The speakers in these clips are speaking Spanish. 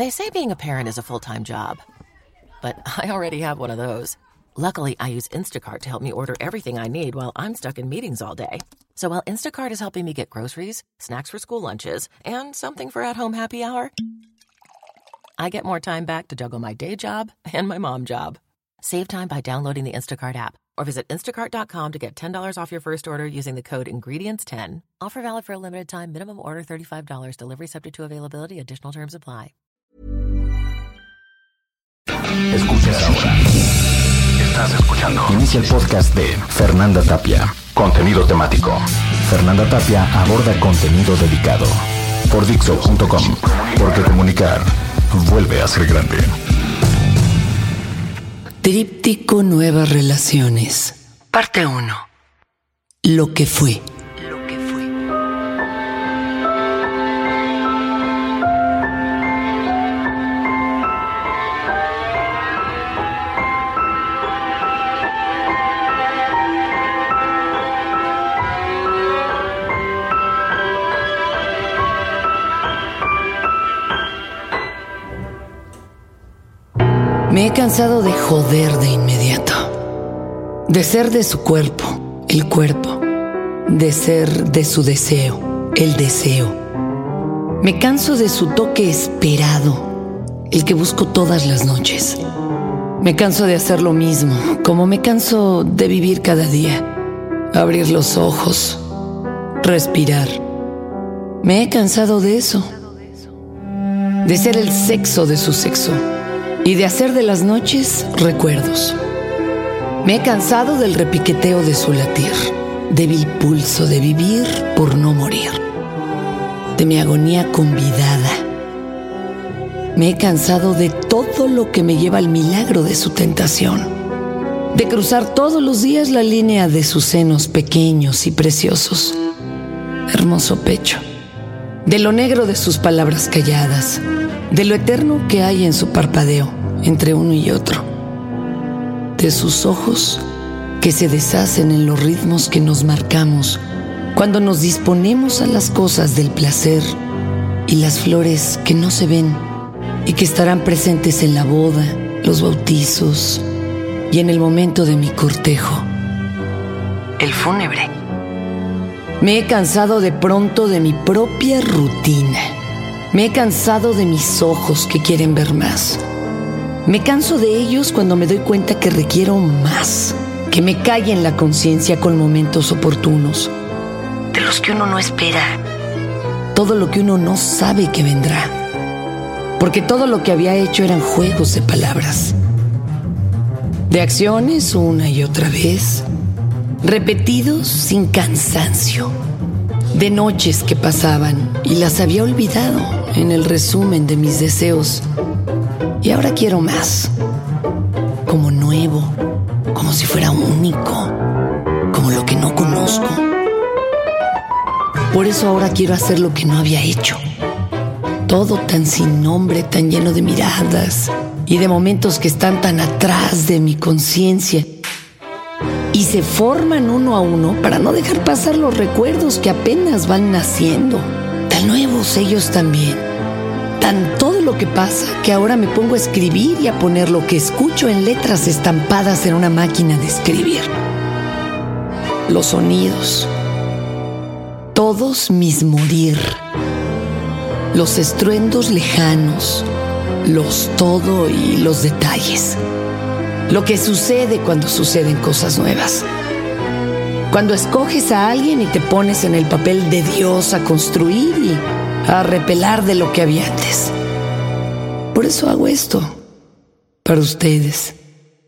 They say being a parent is a full time job, but I already have one of those. Luckily, I use Instacart to help me order everything I need while I'm stuck in meetings all day. So while Instacart is helping me get groceries, snacks for school lunches, and something for at home happy hour, I get more time back to juggle my day job and my mom job. Save time by downloading the Instacart app or visit instacart.com to get $10 off your first order using the code INGREDIENTS10. Offer valid for a limited time, minimum order $35, delivery subject to availability, additional terms apply. Escuchas ahora. Estás escuchando. Inicia el podcast de Fernanda Tapia. Contenido temático. Fernanda Tapia aborda contenido dedicado. Por Dixo.com. Porque comunicar vuelve a ser grande. Tríptico Nuevas Relaciones. Parte 1. Lo que fue. Cansado de joder de inmediato. De ser de su cuerpo, el cuerpo. De ser de su deseo, el deseo. Me canso de su toque esperado, el que busco todas las noches. Me canso de hacer lo mismo, como me canso de vivir cada día. Abrir los ojos, respirar. Me he cansado de eso. De ser el sexo de su sexo y de hacer de las noches recuerdos. Me he cansado del repiqueteo de su latir, débil pulso de vivir por no morir, de mi agonía convidada. Me he cansado de todo lo que me lleva al milagro de su tentación, de cruzar todos los días la línea de sus senos pequeños y preciosos, hermoso pecho, de lo negro de sus palabras calladas, de lo eterno que hay en su parpadeo entre uno y otro, de sus ojos que se deshacen en los ritmos que nos marcamos cuando nos disponemos a las cosas del placer y las flores que no se ven y que estarán presentes en la boda, los bautizos y en el momento de mi cortejo, el fúnebre. Me he cansado de pronto de mi propia rutina. Me he cansado de mis ojos que quieren ver más. Me canso de ellos cuando me doy cuenta que requiero más, que me calle en la conciencia con momentos oportunos, de los que uno no espera, todo lo que uno no sabe que vendrá, porque todo lo que había hecho eran juegos de palabras, de acciones una y otra vez, repetidos sin cansancio, de noches que pasaban y las había olvidado en el resumen de mis deseos y ahora quiero más. Como nuevo, como si fuera único, como lo que no conozco. Por eso ahora quiero hacer lo que no había hecho. Todo tan sin nombre, tan lleno de miradas y de momentos que están tan atrás de mi conciencia. Y se forman uno a uno para no dejar pasar los recuerdos que apenas van naciendo. Tan nuevos ellos también tan todo lo que pasa que ahora me pongo a escribir y a poner lo que escucho en letras estampadas en una máquina de escribir. Los sonidos. Todos mis morir. Los estruendos lejanos. Los todo y los detalles. Lo que sucede cuando suceden cosas nuevas. Cuando escoges a alguien y te pones en el papel de Dios a construir y a repelar de lo que había antes. Por eso hago esto, para ustedes,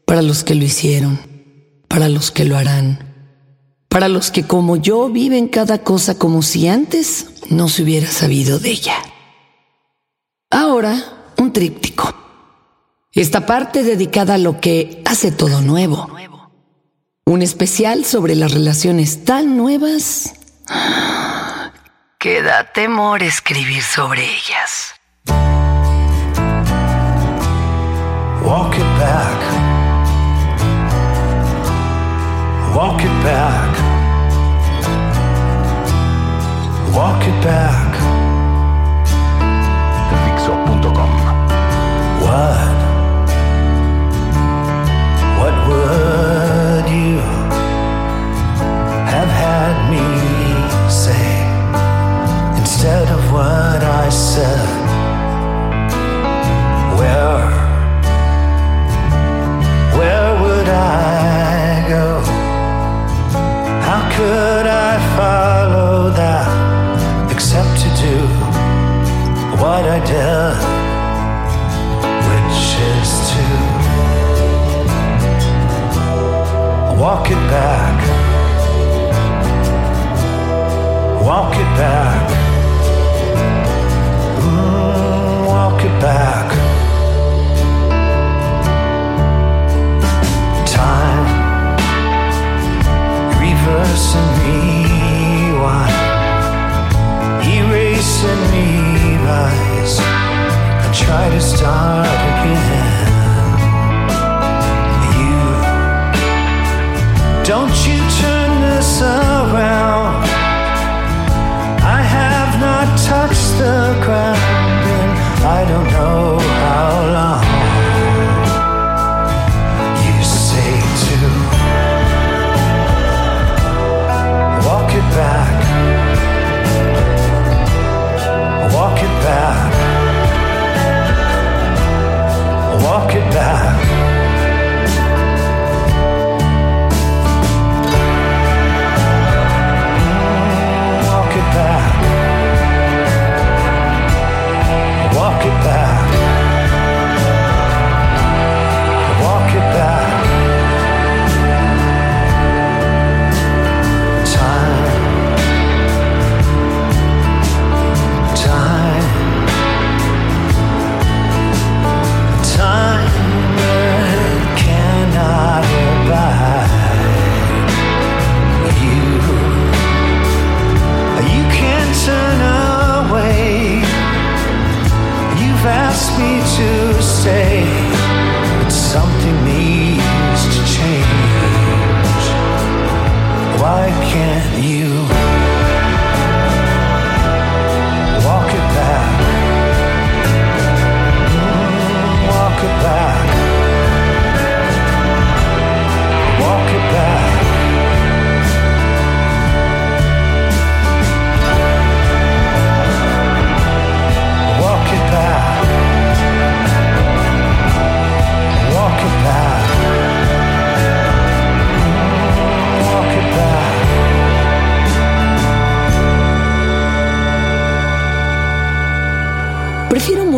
para los que lo hicieron, para los que lo harán, para los que como yo viven cada cosa como si antes no se hubiera sabido de ella. Ahora, un tríptico. Esta parte dedicada a lo que hace todo nuevo. Un especial sobre las relaciones tan nuevas que da temor escribir sobre ellas. Walk it back. Walk it back. Walk it back. Walk What would you have had me say instead of what I said?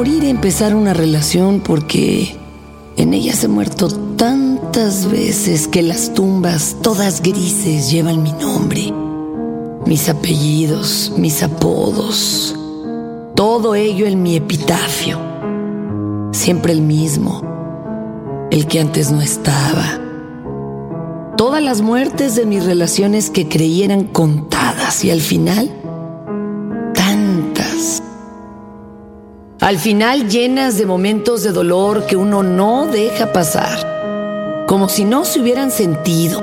Morir empezar una relación porque en ella he muerto tantas veces que las tumbas, todas grises, llevan mi nombre, mis apellidos, mis apodos, todo ello en mi epitafio. Siempre el mismo, el que antes no estaba. Todas las muertes de mis relaciones que creí eran contadas y al final, Al final llenas de momentos de dolor que uno no deja pasar, como si no se hubieran sentido,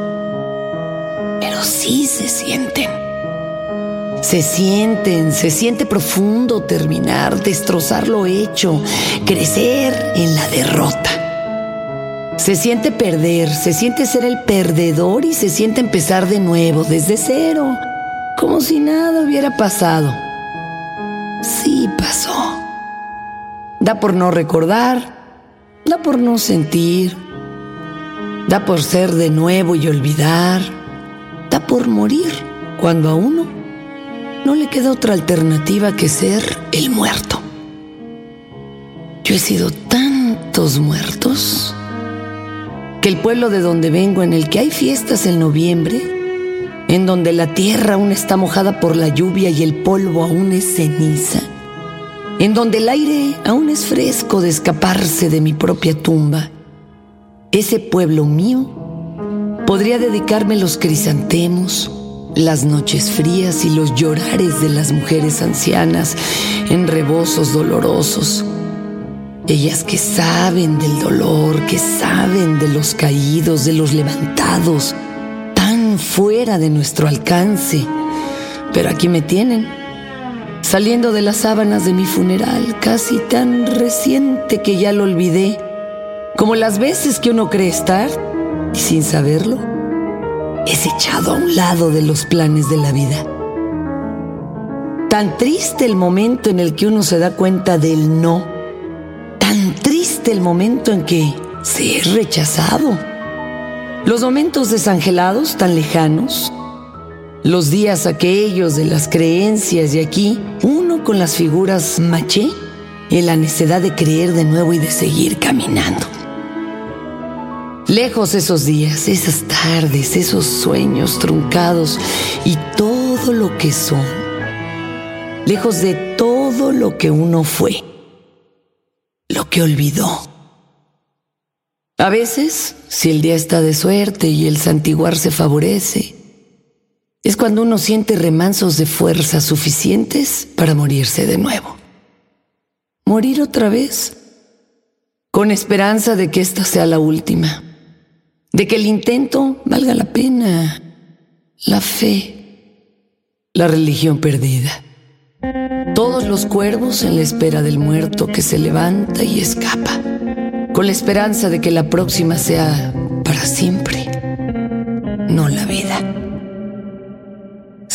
pero sí se sienten. Se sienten, se siente profundo terminar, destrozar lo hecho, crecer en la derrota. Se siente perder, se siente ser el perdedor y se siente empezar de nuevo, desde cero, como si nada hubiera pasado. Sí pasó. Da por no recordar, da por no sentir, da por ser de nuevo y olvidar, da por morir cuando a uno no le queda otra alternativa que ser el muerto. Yo he sido tantos muertos que el pueblo de donde vengo, en el que hay fiestas en noviembre, en donde la tierra aún está mojada por la lluvia y el polvo aún es ceniza, en donde el aire aún es fresco de escaparse de mi propia tumba, ese pueblo mío podría dedicarme los crisantemos, las noches frías y los llorares de las mujeres ancianas en rebozos dolorosos. Ellas que saben del dolor, que saben de los caídos, de los levantados, tan fuera de nuestro alcance. Pero aquí me tienen, saliendo de las sábanas de mi funeral, casi tan reciente que ya lo olvidé, como las veces que uno cree estar y sin saberlo, es echado a un lado de los planes de la vida. Tan triste el momento en el que uno se da cuenta del no. Tan triste el momento en que se es rechazado. Los momentos desangelados tan lejanos. Los días aquellos de las creencias y aquí uno con las figuras maché en la necesidad de creer de nuevo y de seguir caminando. Lejos esos días, esas tardes, esos sueños truncados y todo lo que son. Lejos de todo lo que uno fue, lo que olvidó. A veces, si el día está de suerte y el santiguar se favorece, es cuando uno siente remansos de fuerza suficientes para morirse de nuevo. Morir otra vez, con esperanza de que esta sea la última de que el intento valga la pena, la fe, la religión perdida. Todos los cuervos en la espera del muerto que se levanta y escapa, con la esperanza de que la próxima sea para siempre, no la vida,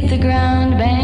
hit the ground, bang.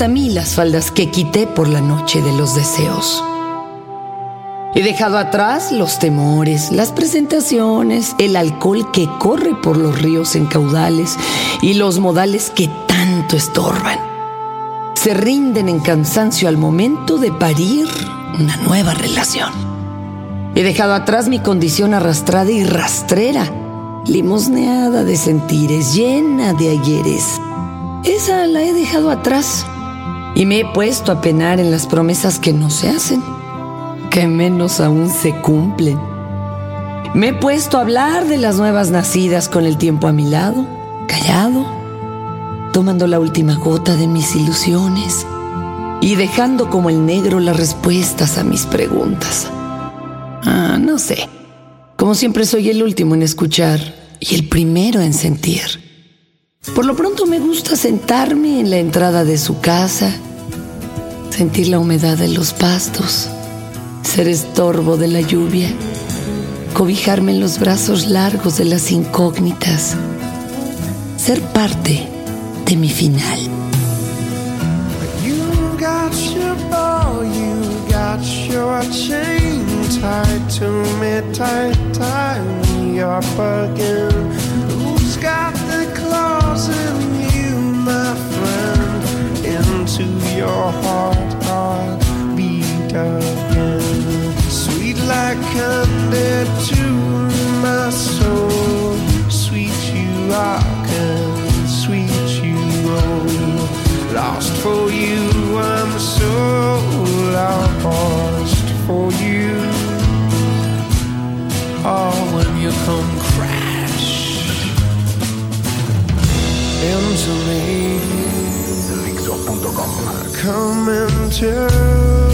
Hasta mí las faldas que quité por la noche de los deseos. He dejado atrás los temores, las presentaciones, el alcohol que corre por los ríos en caudales y los modales que tanto estorban. Se rinden en cansancio al momento de parir una nueva relación. He dejado atrás mi condición arrastrada y rastrera, limosneada de sentires, llena de ayeres. Esa la he dejado atrás y me he puesto a penar en las promesas que no se hacen, que menos aún se cumplen. Me he puesto a hablar de las nuevas nacidas con el tiempo a mi lado, callado, tomando la última gota de mis ilusiones y dejando como el negro las respuestas a mis preguntas. Ah, no sé. Como siempre soy el último en escuchar y el primero en sentir. Por lo pronto me gusta sentarme en la entrada de su casa, sentir la humedad de los pastos, ser estorbo de la lluvia, cobijarme en los brazos largos de las incógnitas, ser parte de mi final. Who's got the your heart heart beat again. Sweet like candy to my soul. Sweet you are, and sweet you are. Lost for you, I'm so lost for you. Oh, when you come crash into me. Come into.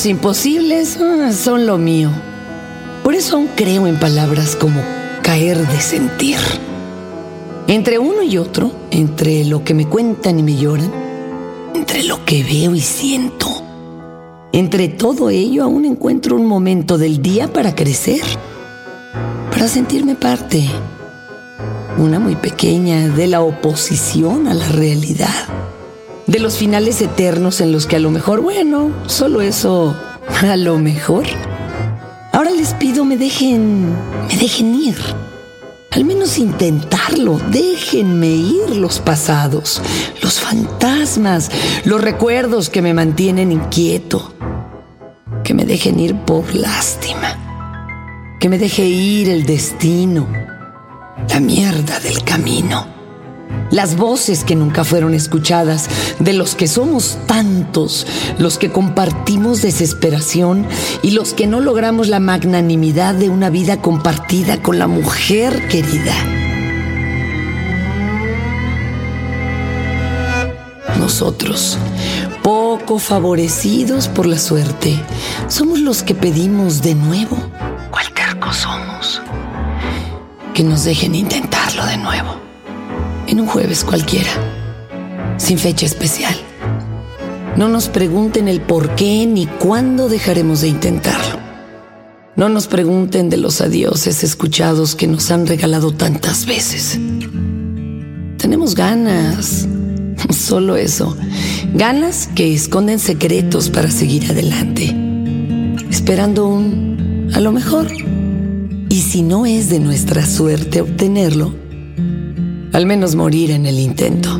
Los imposibles ah, son lo mío. Por eso aún creo en palabras como caer de sentir. Entre uno y otro, entre lo que me cuentan y me lloran, entre lo que veo y siento, entre todo ello aún encuentro un momento del día para crecer, para sentirme parte, una muy pequeña, de la oposición a la realidad de los finales eternos en los que a lo mejor, bueno, solo eso, a lo mejor. Ahora les pido me dejen, me dejen ir. Al menos intentarlo. Déjenme ir los pasados, los fantasmas, los recuerdos que me mantienen inquieto. Que me dejen ir por lástima. Que me deje ir el destino. la mierda del camino. Las voces que nunca fueron escuchadas, de los que somos tantos, los que compartimos desesperación y los que no logramos la magnanimidad de una vida compartida con la mujer querida. Nosotros, poco favorecidos por la suerte, somos los que pedimos de nuevo. ¿Cuál terco somos? Que nos dejen intentarlo de nuevo. En un jueves cualquiera, sin fecha especial. No nos pregunten el por qué ni cuándo dejaremos de intentarlo. No nos pregunten de los adioses escuchados que nos han regalado tantas veces. Tenemos ganas, solo eso. Ganas que esconden secretos para seguir adelante. Esperando un, a lo mejor. Y si no es de nuestra suerte obtenerlo, al menos morir en el intento.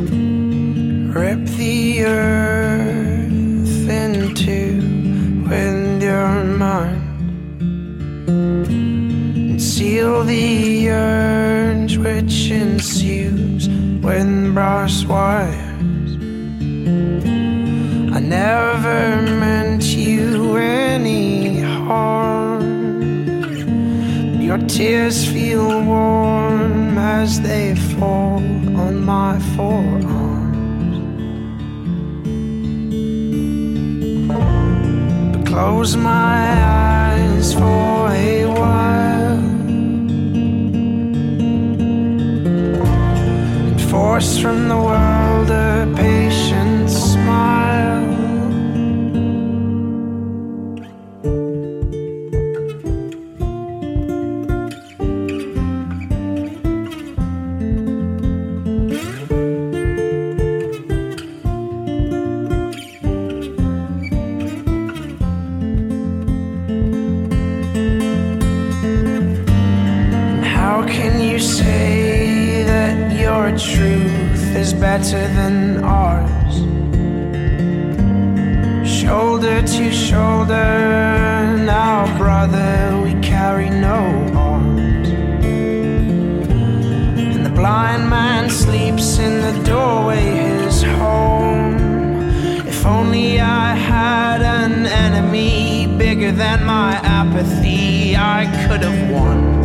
Rip the earth into with your mind. Seal the urge which ensues brass wires. I never meant you any harm. Your tears feel warm as they my forearms. But close my eyes for a while and force from the world a better than ours? Shoulder to shoulder, now, brother, we carry no arms. And the blind man sleeps in the doorway, his home. If only I had an enemy bigger than my apathy, I could have won.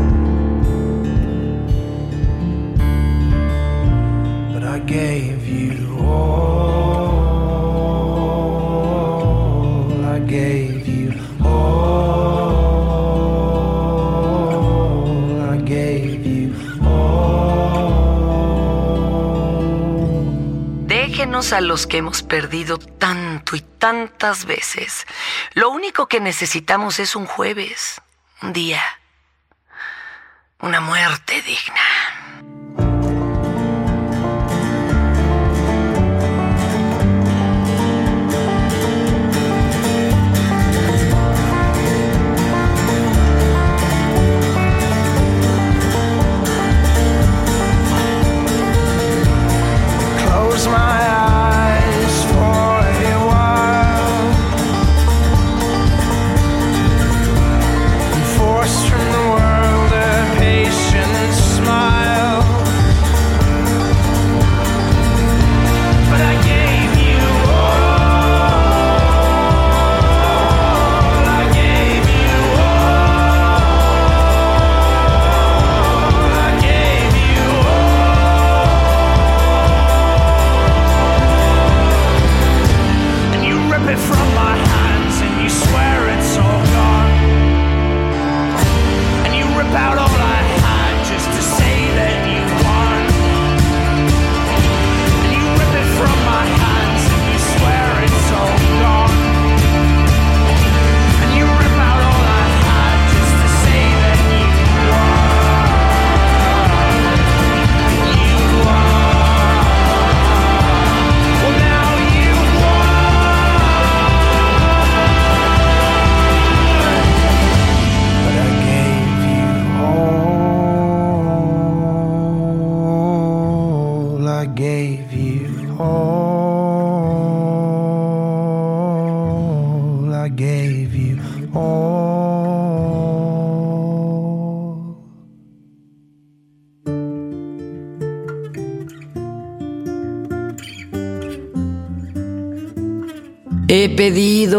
A los que hemos perdido tanto y tantas veces. Lo único que necesitamos es un jueves, un día, una muerte digna.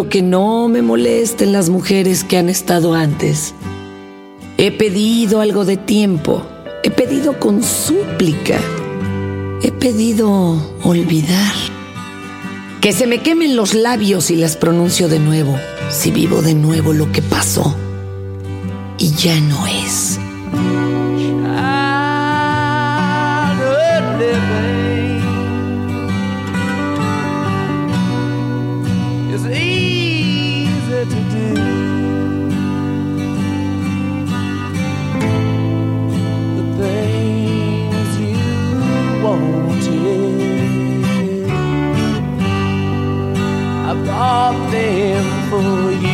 Que no me molesten las mujeres que han estado antes. He pedido algo de tiempo. He pedido con súplica. He pedido olvidar. Que se me quemen los labios y las pronuncio de nuevo, si vivo de nuevo lo que pasó. Y ya no es. bought them for you.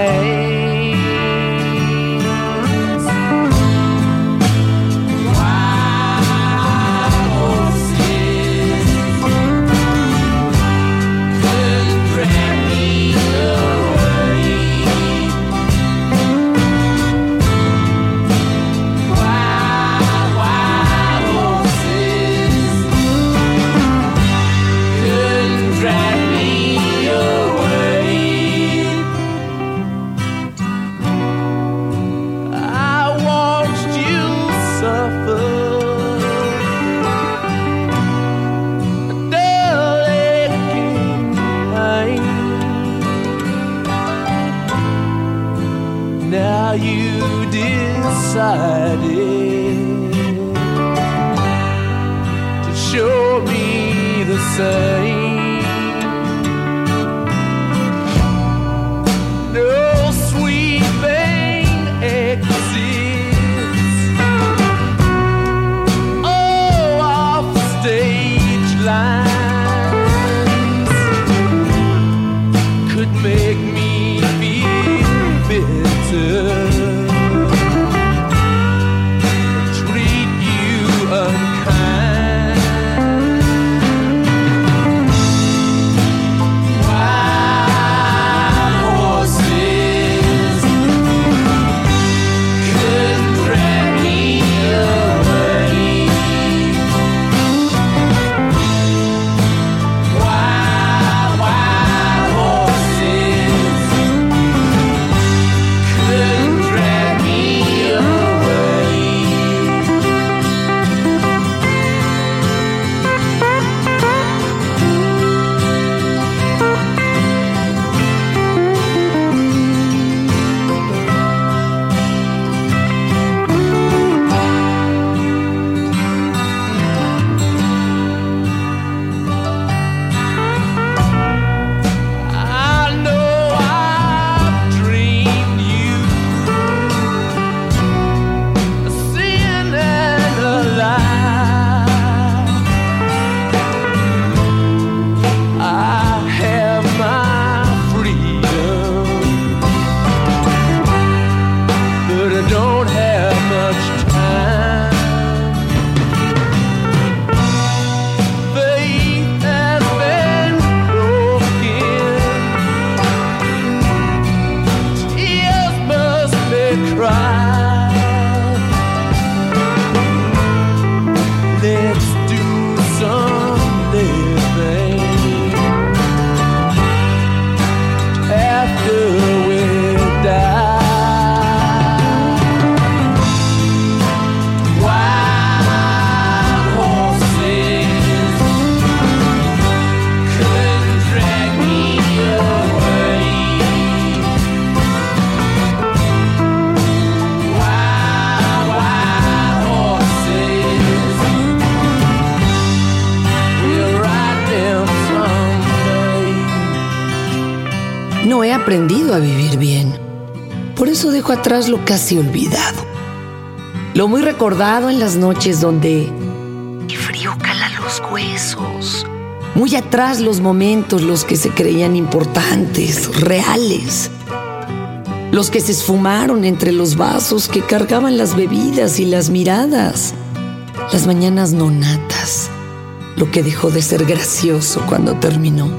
A atrás lo casi olvidado. Lo muy recordado en las noches donde el frío cala los huesos. Muy atrás los momentos los que se creían importantes, reales. los que se esfumaron entre los vasos que cargaban las bebidas y las miradas, las mañanas nonatas, lo que dejó de ser gracioso cuando terminó.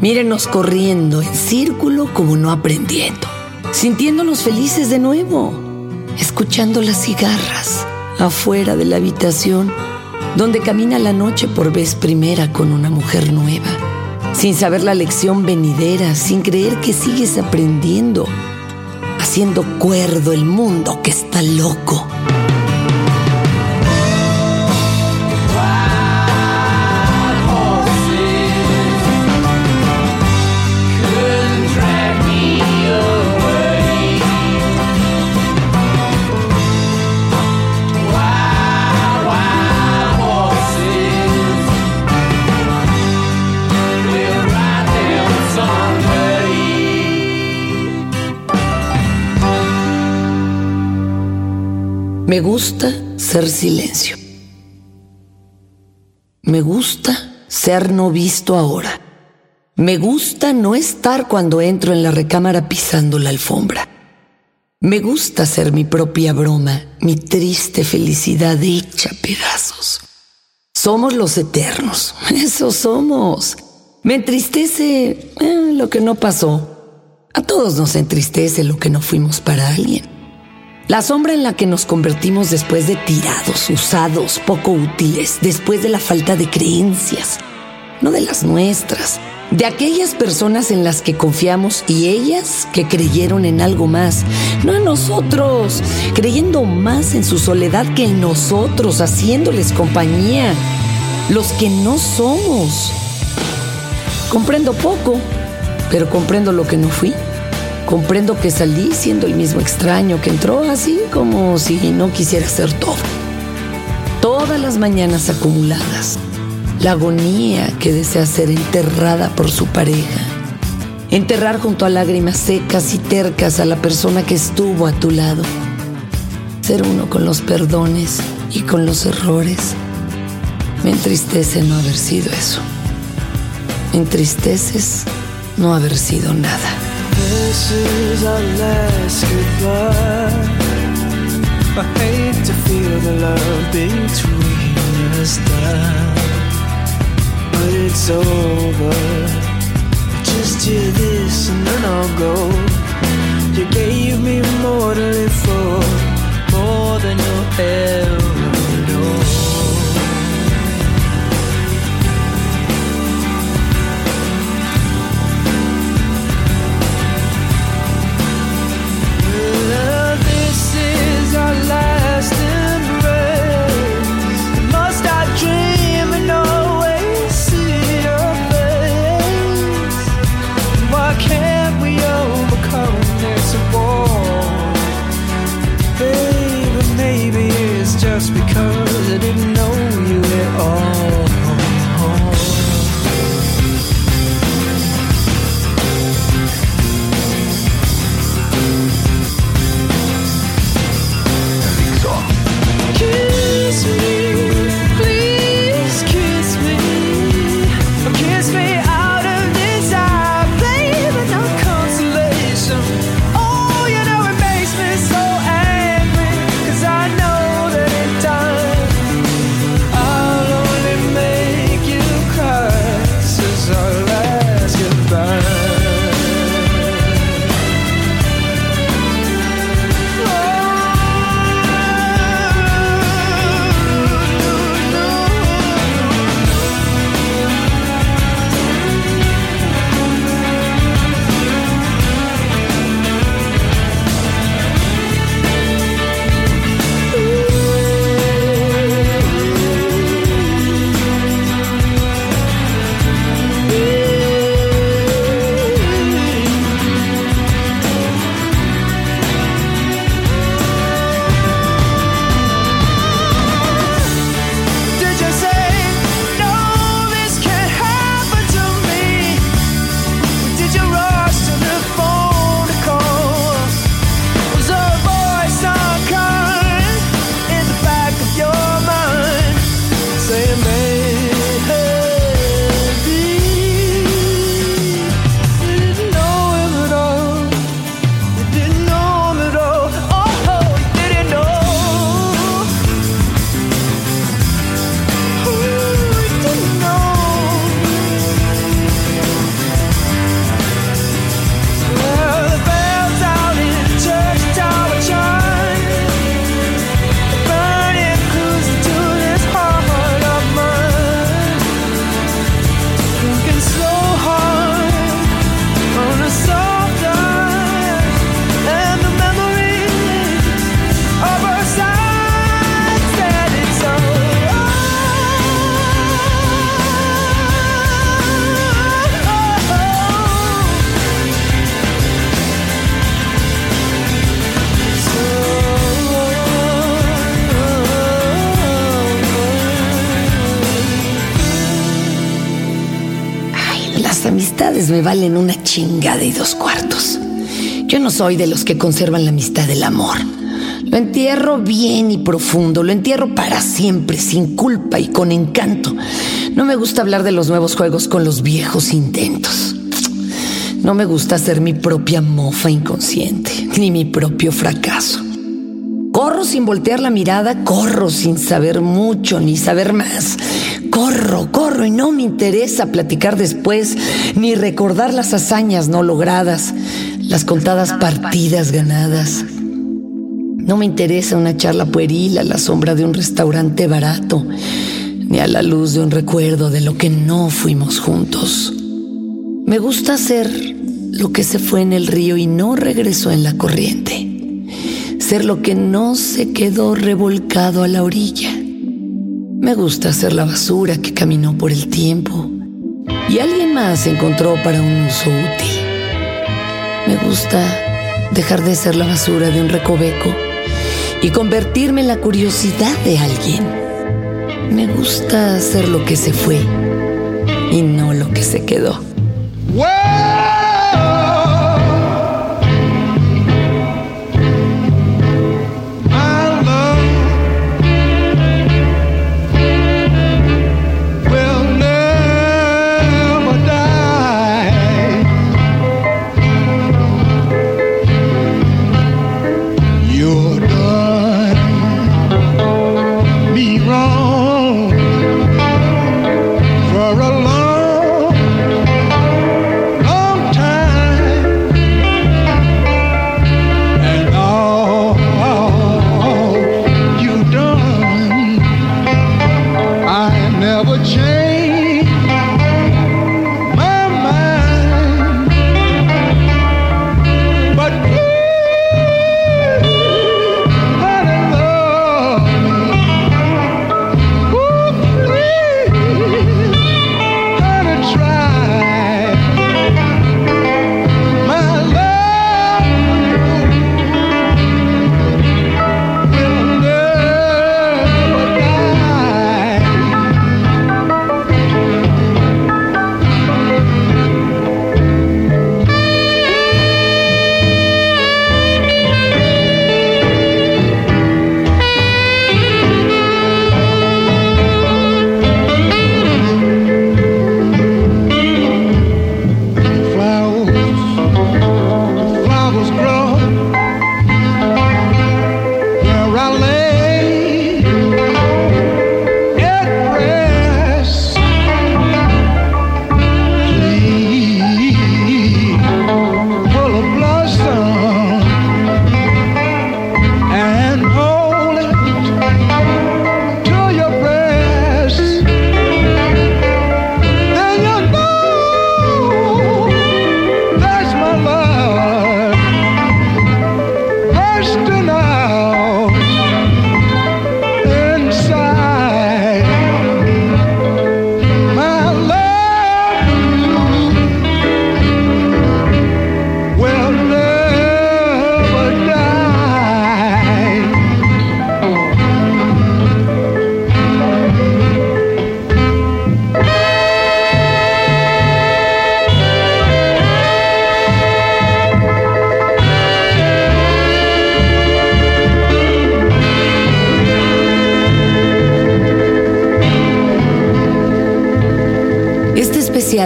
Mírenos corriendo en círculo como no aprendiendo, sintiéndonos felices de nuevo, escuchando las cigarras afuera de la habitación donde camina la noche por vez primera con una mujer nueva, sin saber la lección venidera, sin creer que sigues aprendiendo, haciendo cuerdo el mundo que está loco. Me gusta ser silencio. Me gusta ser no visto ahora. Me gusta no estar cuando entro en la recámara pisando la alfombra. Me gusta ser mi propia broma, mi triste felicidad hecha pedazos. Somos los eternos, eso somos. Me entristece eh, lo que no pasó. A todos nos entristece lo que no fuimos para alguien. La sombra en la que nos convertimos después de tirados, usados, poco útiles, después de la falta de creencias, no de las nuestras, de aquellas personas en las que confiamos y ellas que creyeron en algo más, no en nosotros, creyendo más en su soledad que en nosotros, haciéndoles compañía, los que no somos. Comprendo poco, pero comprendo lo que no fui. Comprendo que salí siendo el mismo extraño que entró así como si no quisiera ser todo. Todas las mañanas acumuladas, la agonía que desea ser enterrada por su pareja. Enterrar junto a lágrimas secas y tercas a la persona que estuvo a tu lado. Ser uno con los perdones y con los errores. Me entristece no haber sido eso. Me entristeces no haber sido nada. This is our last goodbye. I hate to feel the love between us die, but it's over. Just hear this and then I'll go. You gave me more to live for, more than you'll ever me valen una chingada y dos cuartos. Yo no soy de los que conservan la amistad del amor. Lo entierro bien y profundo, lo entierro para siempre, sin culpa y con encanto. No me gusta hablar de los nuevos juegos con los viejos intentos. No me gusta ser mi propia mofa inconsciente, ni mi propio fracaso. Corro sin voltear la mirada, corro sin saber mucho ni saber más. Corro, corro y no me interesa platicar después ni recordar las hazañas no logradas, las contadas partidas ganadas. No me interesa una charla pueril a la sombra de un restaurante barato, ni a la luz de un recuerdo de lo que no fuimos juntos. Me gusta hacer lo que se fue en el río y no regresó en la corriente ser lo que no se quedó revolcado a la orilla. Me gusta ser la basura que caminó por el tiempo y alguien más encontró para un uso útil. Me gusta dejar de ser la basura de un recoveco y convertirme en la curiosidad de alguien. Me gusta ser lo que se fue y no lo que se quedó.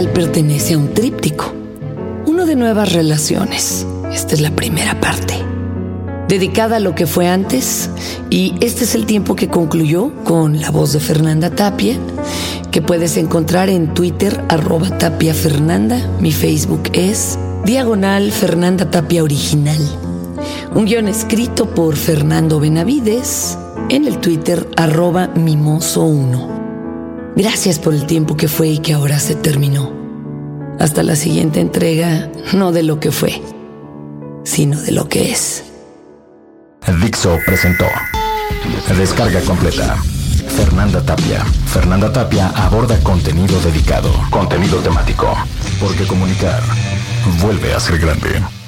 Pertenece a un tríptico, uno de nuevas relaciones. Esta es la primera parte, dedicada a lo que fue antes y este es el tiempo que concluyó con la voz de Fernanda Tapia, que puedes encontrar en Twitter arroba Tapia Fernanda, mi Facebook es Diagonal Fernanda Tapia Original. Un guion escrito por Fernando Benavides en el Twitter arroba Mimoso1. Gracias por el tiempo que fue y que ahora se terminó. Hasta la siguiente entrega, no de lo que fue, sino de lo que es. Dixo presentó. Descarga completa. Fernanda Tapia. Fernanda Tapia aborda contenido dedicado, contenido temático. Porque comunicar vuelve a ser grande.